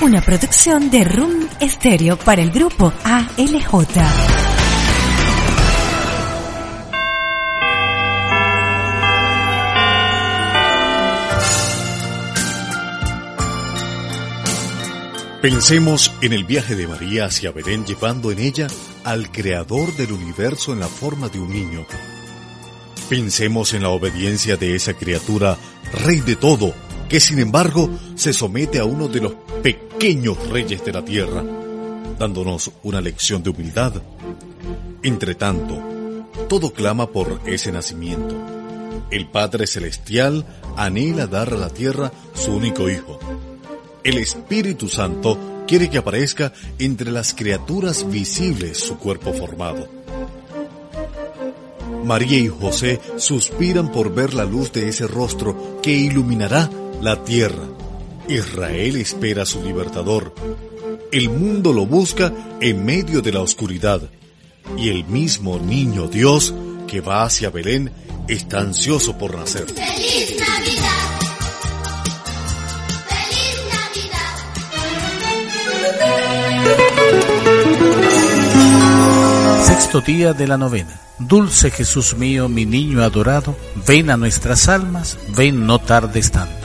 Una producción de Room Stereo para el grupo ALJ. Pensemos en el viaje de María hacia Belén llevando en ella al Creador del universo en la forma de un niño. Pensemos en la obediencia de esa criatura, Rey de todo, que sin embargo se somete a uno de los pequeños reyes de la tierra, dándonos una lección de humildad. Entre tanto, todo clama por ese nacimiento. El Padre Celestial anhela dar a la tierra su único Hijo el Espíritu Santo quiere que aparezca entre las criaturas visibles su cuerpo formado. María y José suspiran por ver la luz de ese rostro que iluminará la tierra. Israel espera a su libertador. El mundo lo busca en medio de la oscuridad. Y el mismo niño Dios que va hacia Belén está ansioso por nacer. ¡Feliz Navidad! Sexto día de la novena. Dulce Jesús mío, mi niño adorado, ven a nuestras almas, ven no tardes tanto.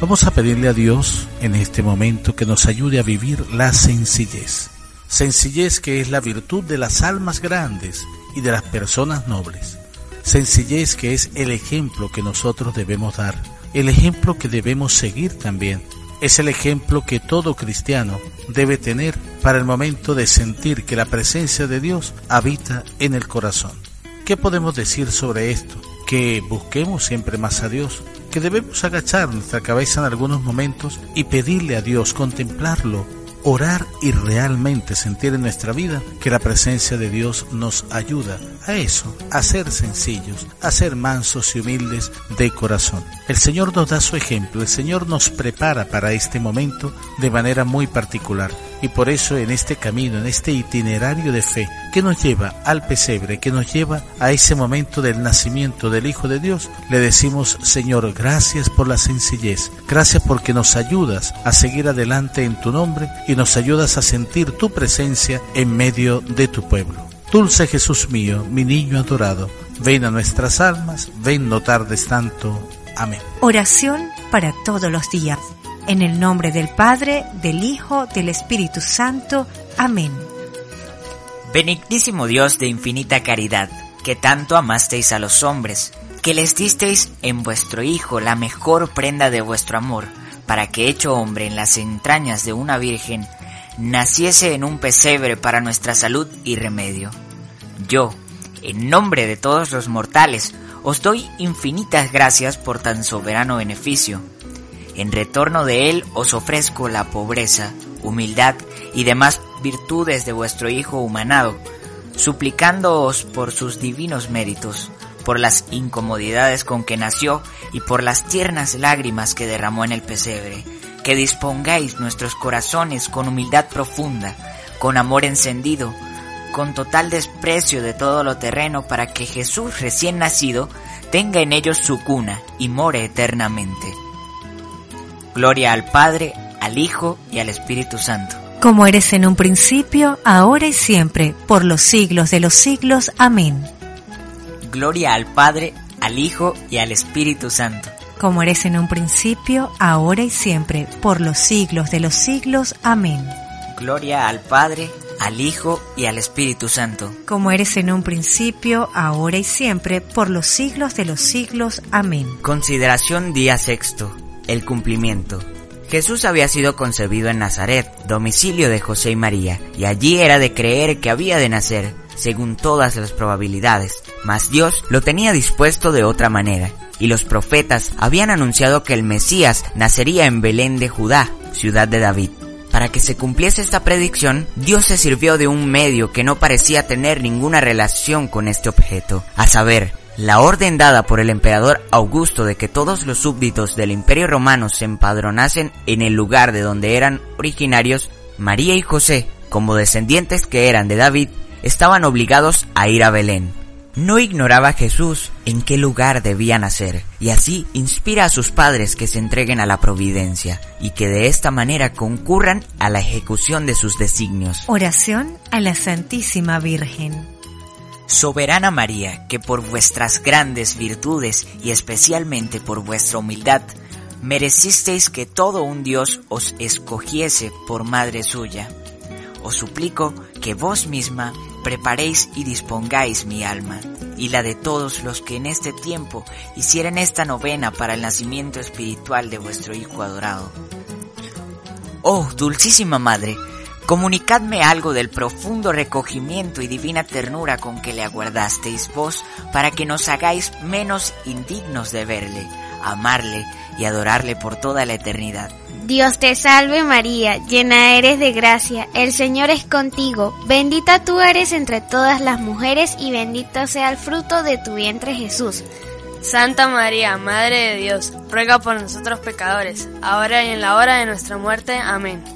Vamos a pedirle a Dios en este momento que nos ayude a vivir la sencillez. Sencillez que es la virtud de las almas grandes y de las personas nobles. Sencillez que es el ejemplo que nosotros debemos dar, el ejemplo que debemos seguir también es el ejemplo que todo cristiano debe tener para el momento de sentir que la presencia de Dios habita en el corazón. ¿Qué podemos decir sobre esto? Que busquemos siempre más a Dios, que debemos agachar nuestra cabeza en algunos momentos y pedirle a Dios, contemplarlo, orar y realmente sentir en nuestra vida que la presencia de Dios nos ayuda a eso, a ser sencillos, a ser mansos y humildes de corazón. El Señor nos da su ejemplo, el Señor nos prepara para este momento de manera muy particular y por eso en este camino, en este itinerario de fe que nos lleva al pesebre, que nos lleva a ese momento del nacimiento del Hijo de Dios, le decimos, Señor, gracias por la sencillez, gracias porque nos ayudas a seguir adelante en tu nombre y nos ayudas a sentir tu presencia en medio de tu pueblo. Dulce Jesús mío, mi niño adorado, ven a nuestras almas, ven no tardes tanto. Amén. Oración para todos los días. En el nombre del Padre, del Hijo, del Espíritu Santo. Amén. Benignísimo Dios de infinita caridad, que tanto amasteis a los hombres, que les disteis en vuestro Hijo la mejor prenda de vuestro amor, para que hecho hombre en las entrañas de una virgen, naciese en un pesebre para nuestra salud y remedio. Yo, en nombre de todos los mortales, os doy infinitas gracias por tan soberano beneficio en retorno de él os ofrezco la pobreza, humildad y demás virtudes de vuestro Hijo humanado, suplicándoos por sus divinos méritos, por las incomodidades con que nació y por las tiernas lágrimas que derramó en el pesebre, que dispongáis nuestros corazones con humildad profunda, con amor encendido, con total desprecio de todo lo terreno para que Jesús recién nacido tenga en ellos su cuna y more eternamente Gloria al Padre, al Hijo y al Espíritu Santo. Como eres en un principio, ahora y siempre, por los siglos de los siglos. Amén. Gloria al Padre, al Hijo y al Espíritu Santo. Como eres en un principio, ahora y siempre, por los siglos de los siglos. Amén. Gloria al Padre, al Hijo y al Espíritu Santo. Como eres en un principio, ahora y siempre, por los siglos de los siglos. Amén. Consideración día sexto el cumplimiento. Jesús había sido concebido en Nazaret, domicilio de José y María, y allí era de creer que había de nacer, según todas las probabilidades, mas Dios lo tenía dispuesto de otra manera, y los profetas habían anunciado que el Mesías nacería en Belén de Judá, ciudad de David. Para que se cumpliese esta predicción, Dios se sirvió de un medio que no parecía tener ninguna relación con este objeto, a saber, la orden dada por el emperador Augusto de que todos los súbditos del imperio romano se empadronasen en el lugar de donde eran originarios, María y José, como descendientes que eran de David, estaban obligados a ir a Belén. No ignoraba Jesús en qué lugar debía nacer, y así inspira a sus padres que se entreguen a la providencia y que de esta manera concurran a la ejecución de sus designios. Oración a la Santísima Virgen. Soberana María, que por vuestras grandes virtudes y especialmente por vuestra humildad, merecisteis que todo un Dios os escogiese por madre suya. Os suplico que vos misma preparéis y dispongáis mi alma y la de todos los que en este tiempo hicieren esta novena para el nacimiento espiritual de vuestro Hijo adorado. Oh, dulcísima Madre, comunicadme algo del profundo recogimiento y divina ternura con que le aguardasteis vos para que nos hagáis menos indignos de verle, amarle y adorarle por toda la eternidad. Dios te salve María, llena eres de gracia, el Señor es contigo, bendita tú eres entre todas las mujeres y bendito sea el fruto de tu vientre Jesús. Santa María, Madre de Dios, ruega por nosotros pecadores, ahora y en la hora de nuestra muerte. Amén.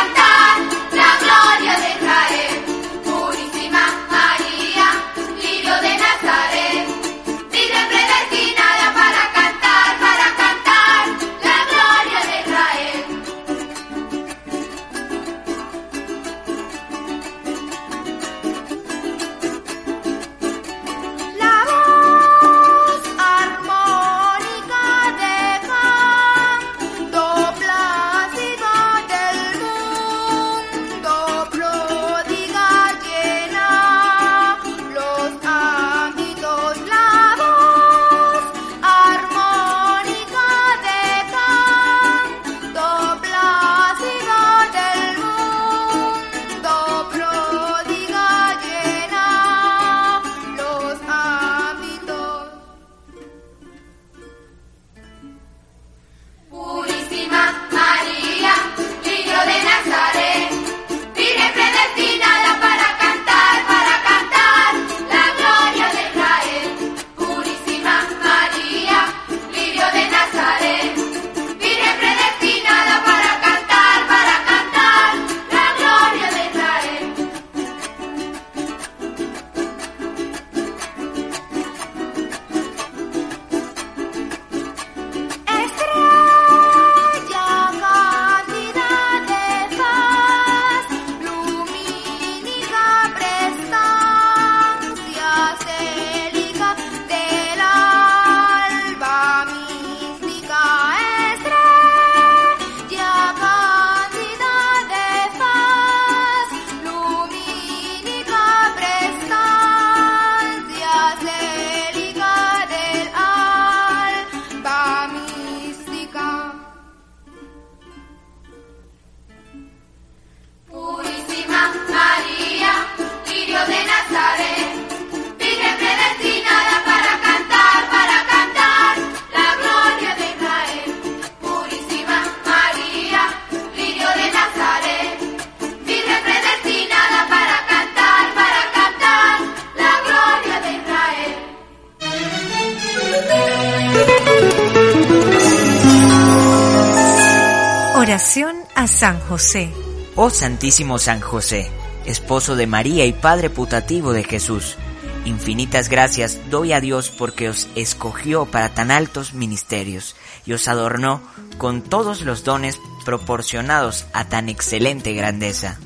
A San José. Oh Santísimo San José, esposo de María y Padre putativo de Jesús, infinitas gracias doy a Dios porque os escogió para tan altos ministerios y os adornó con todos los dones proporcionados a tan excelente grandeza.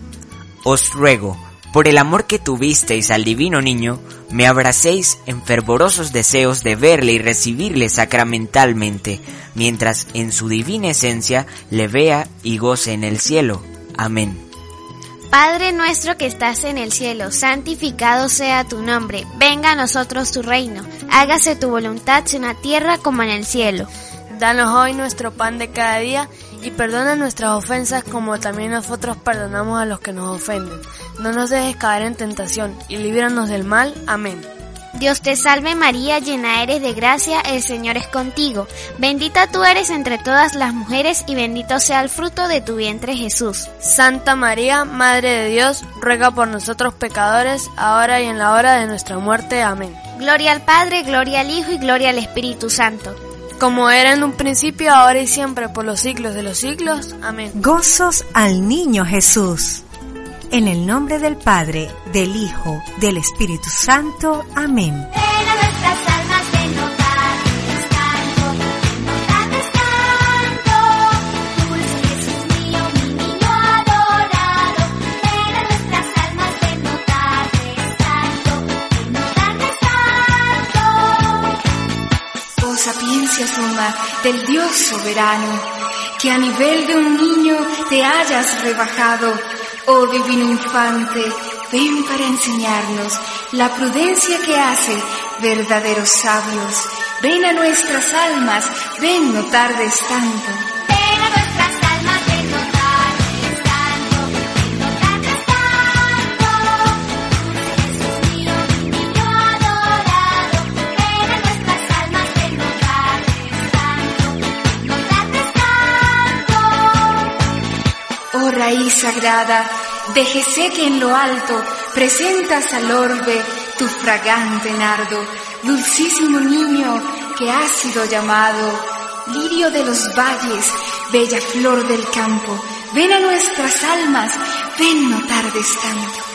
Os ruego, por el amor que tuvisteis al divino niño, me abracéis en fervorosos deseos de verle y recibirle sacramentalmente, mientras en su divina esencia le vea y goce en el cielo. Amén. Padre nuestro que estás en el cielo, santificado sea tu nombre, venga a nosotros tu reino, hágase tu voluntad en la tierra como en el cielo. Danos hoy nuestro pan de cada día y perdona nuestras ofensas como también nosotros perdonamos a los que nos ofenden. No nos dejes caer en tentación y líbranos del mal. Amén. Dios te salve María, llena eres de gracia, el Señor es contigo. Bendita tú eres entre todas las mujeres y bendito sea el fruto de tu vientre Jesús. Santa María, Madre de Dios, ruega por nosotros pecadores, ahora y en la hora de nuestra muerte. Amén. Gloria al Padre, gloria al Hijo y gloria al Espíritu Santo. Como era en un principio, ahora y siempre, por los siglos de los siglos. Amén. Gozos al niño Jesús. En el nombre del Padre, del Hijo, del Espíritu Santo. Amén. Ven a del Dios soberano, que a nivel de un niño te hayas rebajado, oh divino infante, ven para enseñarnos la prudencia que hace verdaderos sabios. Ven a nuestras almas, ven no tardes tanto. Raíz sagrada, déjese que en lo alto presentas al orbe tu fragante nardo, dulcísimo niño que has sido llamado, lirio de los valles, bella flor del campo, ven a nuestras almas, ven no tardes tanto.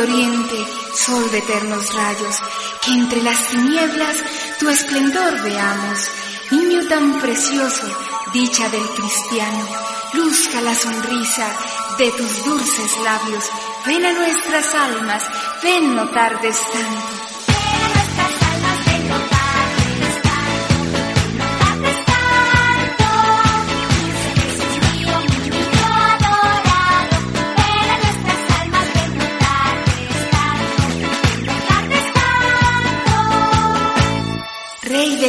Oriente, sol de eternos rayos, que entre las tinieblas tu esplendor veamos. Niño tan precioso, dicha del cristiano, luzca la sonrisa de tus dulces labios. Ven a nuestras almas, ven no tardes tanto.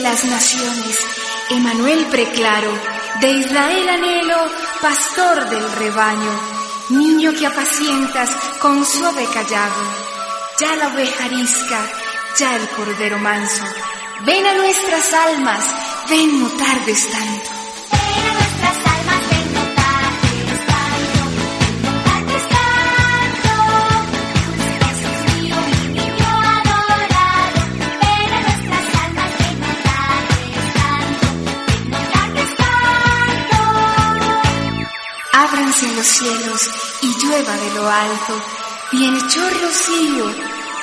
Las naciones, Emanuel preclaro, de Israel anhelo, pastor del rebaño, niño que apacientas con suave callado, ya la oveja arisca, ya el cordero manso, ven a nuestras almas, ven no tardes tanto. Los cielos y llueva de lo alto, bienhechor rocío,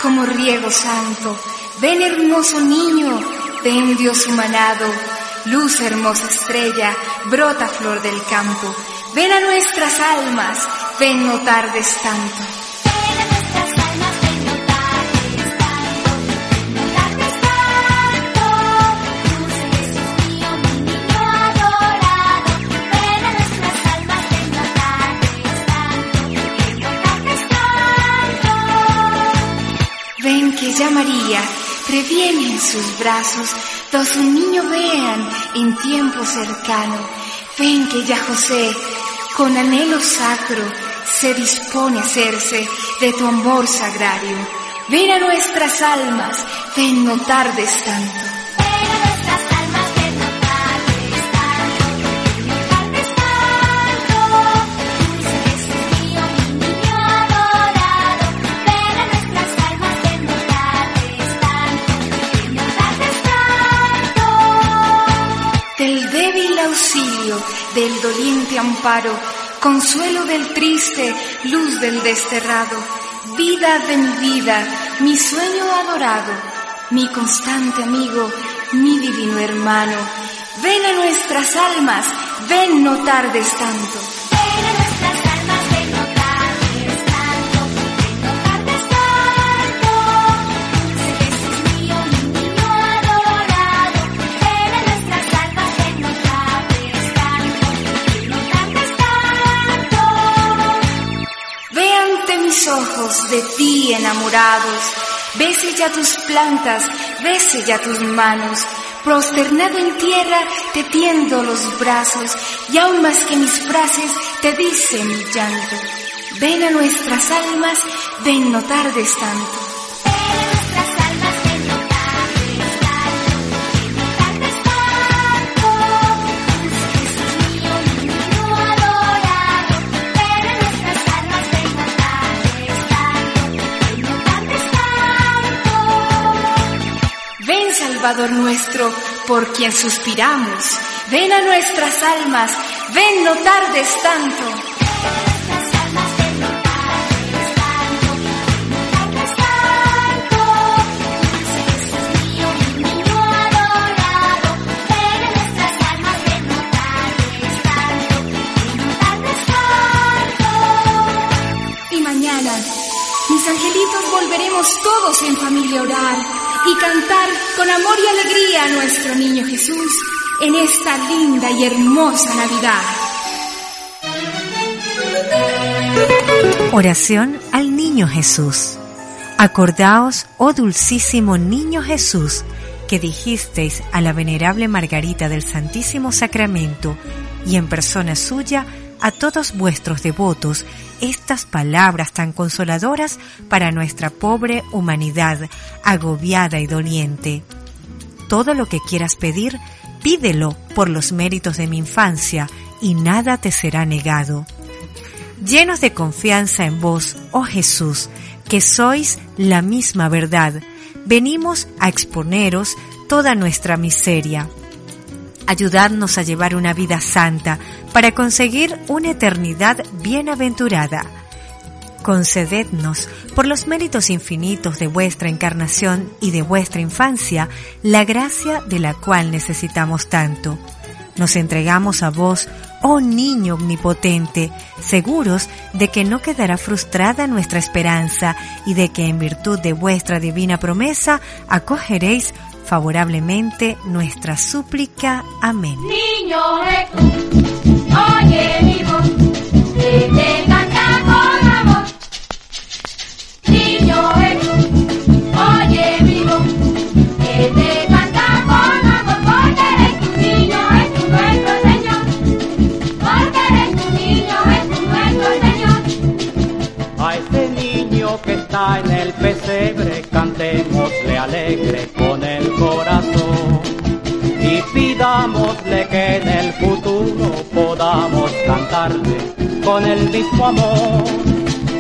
como riego santo. Ven hermoso niño, ven Dios humanado, luz hermosa estrella, brota flor del campo. Ven a nuestras almas, ven no tardes tanto. María previene en sus brazos, dos un niño vean en tiempo cercano. Ven que ya José, con anhelo sacro, se dispone a hacerse de tu amor sagrario. Ven a nuestras almas, ven no tardes tanto. Del débil auxilio, del doliente amparo, consuelo del triste, luz del desterrado, vida de mi vida, mi sueño adorado, mi constante amigo, mi divino hermano. Ven a nuestras almas, ven no tardes tanto. Ojos de ti enamorados. Bese ya tus plantas, bese ya tus manos. Prosternado en tierra te tiendo los brazos y aún más que mis frases te dice mi llanto. Ven a nuestras almas, ven no tardes tanto. Nuestro, por quien suspiramos. Ven a nuestras almas, ven no tardes tanto. Mañana, mis angelitos, volveremos todos en familia a orar y cantar con amor y alegría a nuestro niño Jesús en esta linda y hermosa Navidad. Oración al Niño Jesús. Acordaos, oh dulcísimo Niño Jesús, que dijisteis a la venerable Margarita del Santísimo Sacramento y en persona suya a todos vuestros devotos estas palabras tan consoladoras para nuestra pobre humanidad agobiada y doliente. Todo lo que quieras pedir, pídelo por los méritos de mi infancia y nada te será negado llenos de confianza en vos, oh Jesús, que sois la misma verdad, venimos a exponeros toda nuestra miseria. Ayudadnos a llevar una vida santa para conseguir una eternidad bienaventurada. Concedednos, por los méritos infinitos de vuestra encarnación y de vuestra infancia, la gracia de la cual necesitamos tanto. Nos entregamos a vos, oh niño omnipotente, seguros de que no quedará frustrada nuestra esperanza y de que en virtud de vuestra divina promesa acogeréis favorablemente nuestra súplica. Amén. Niño amor.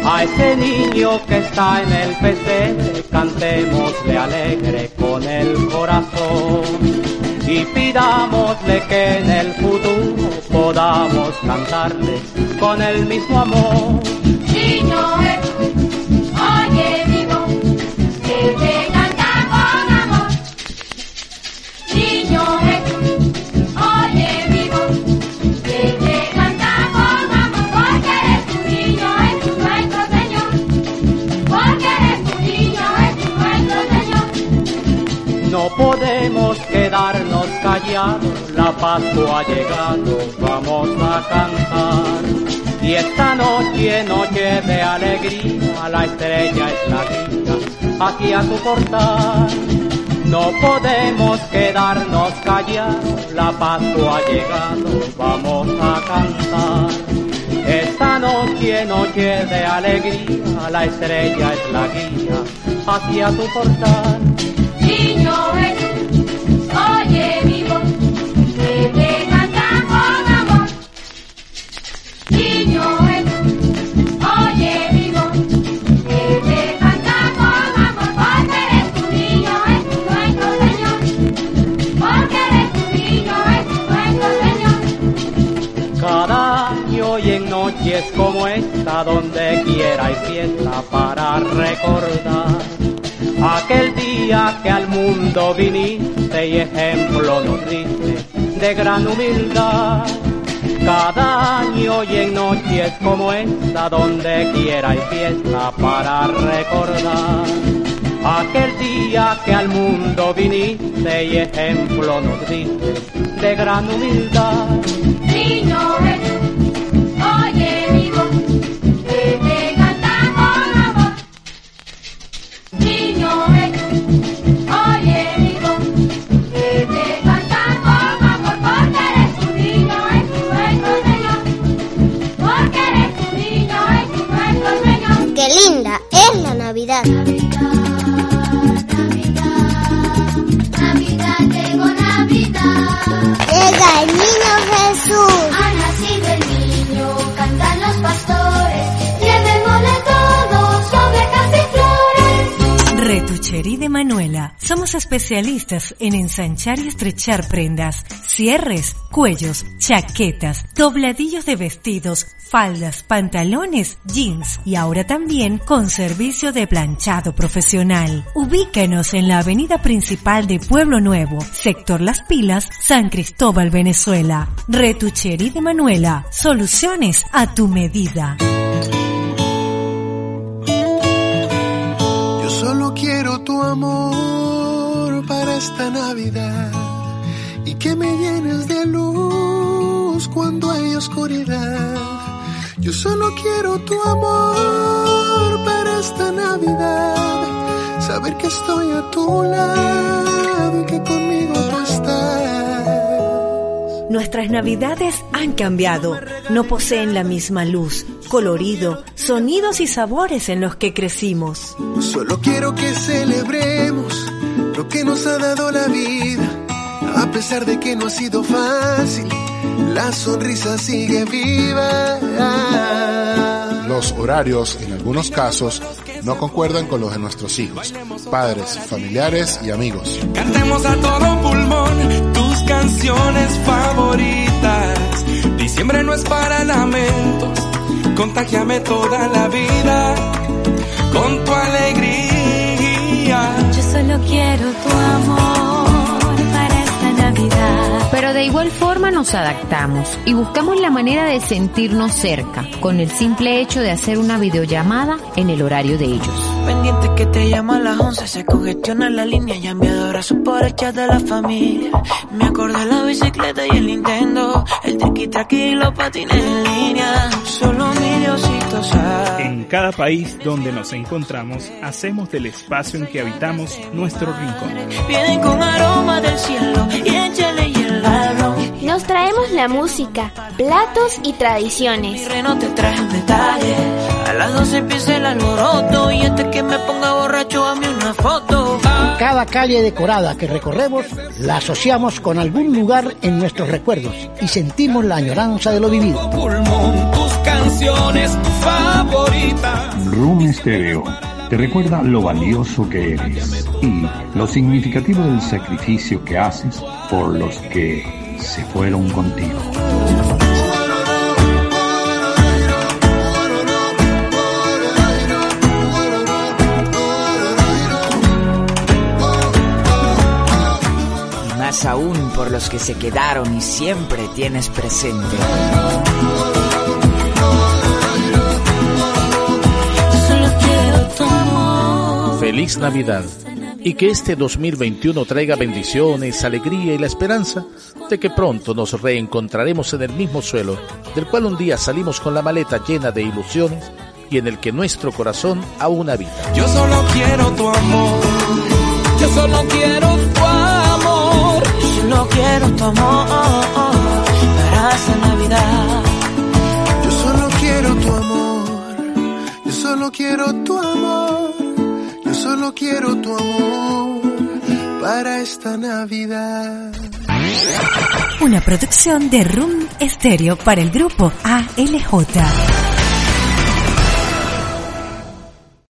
A ese niño que está en el pesebre, cantémosle alegre con el corazón. Y pidámosle que en el futuro podamos cantarle con el mismo amor. Niño Pascua ha llegado, vamos a cantar. Y esta noche, noche de alegría, la estrella es la guía aquí a tu portal. No podemos quedarnos callados, la Pascua llegado, vamos a cantar. Esta noche, noche de alegría, la estrella es la guía hacia tu portal. Noches como esta, donde quiera hay fiesta para recordar aquel día que al mundo viniste y ejemplo nos diste de gran humildad. Cada año y en noches como esta, donde quiera hay fiesta para recordar aquel día que al mundo viniste y ejemplo nos diste de gran humildad. Oye, amigo, te falta poco porque de tu vino es tu alto, porque de tu niño es tu almorón. ¡Qué linda es la Navidad! Retucherí de Manuela. Somos especialistas en ensanchar y estrechar prendas, cierres, cuellos, chaquetas, dobladillos de vestidos, faldas, pantalones, jeans y ahora también con servicio de planchado profesional. Ubícanos en la avenida principal de Pueblo Nuevo, sector Las Pilas, San Cristóbal, Venezuela. Retucherí de Manuela. Soluciones a tu medida. Tu amor para esta Navidad y que me llenes de luz cuando hay oscuridad. Yo solo quiero tu amor para esta Navidad, saber que estoy a tu lado y que conmigo tú estás. Nuestras navidades han cambiado, no poseen la misma luz, colorido, sonidos y sabores en los que crecimos. Solo quiero que celebremos lo que nos ha dado la vida, a pesar de que no ha sido fácil. La sonrisa sigue viva. Los horarios, en algunos casos, no concuerdan con los de nuestros hijos, padres, familiares y amigos. Cantemos a todo pulmón tus canciones favoritas. Diciembre no es para lamentos, contagiame toda la vida con tu alegría. Yo solo quiero tu amor de igual forma nos adaptamos y buscamos la manera de sentirnos cerca, con el simple hecho de hacer una videollamada en el horario de ellos. Pendiente que te llama a las 11, se congestiona la línea y enviado abrazos por el de la familia. Me acordé la bicicleta y el Nintendo, el triqui traqui y los patines en línea. Solo mi Diosito sabe. En cada país donde nos encontramos, hacemos del espacio en que habitamos nuestro rincón. Nos traemos la música, platos y tradiciones. reno te traje un detalle. A las 12 empieza el alboroto y antes que me ponga borracho a mí una foto. Cada calle decorada que recorremos la asociamos con algún lugar en nuestros recuerdos y sentimos la añoranza de lo vivido. Canciones favoritas. Room Stereo te recuerda lo valioso que eres y lo significativo del sacrificio que haces por los que se fueron contigo. Y más aún por los que se quedaron y siempre tienes presente. Feliz Navidad y que este 2021 traiga bendiciones, alegría y la esperanza de que pronto nos reencontraremos en el mismo suelo del cual un día salimos con la maleta llena de ilusiones y en el que nuestro corazón aún habita. Yo solo quiero tu amor. Yo solo quiero tu amor. Yo solo quiero tu amor para esta Navidad. Yo solo quiero tu amor, yo solo quiero tu amor, solo quiero tu amor para esta Navidad. Una producción de Room Stereo para el grupo ALJ.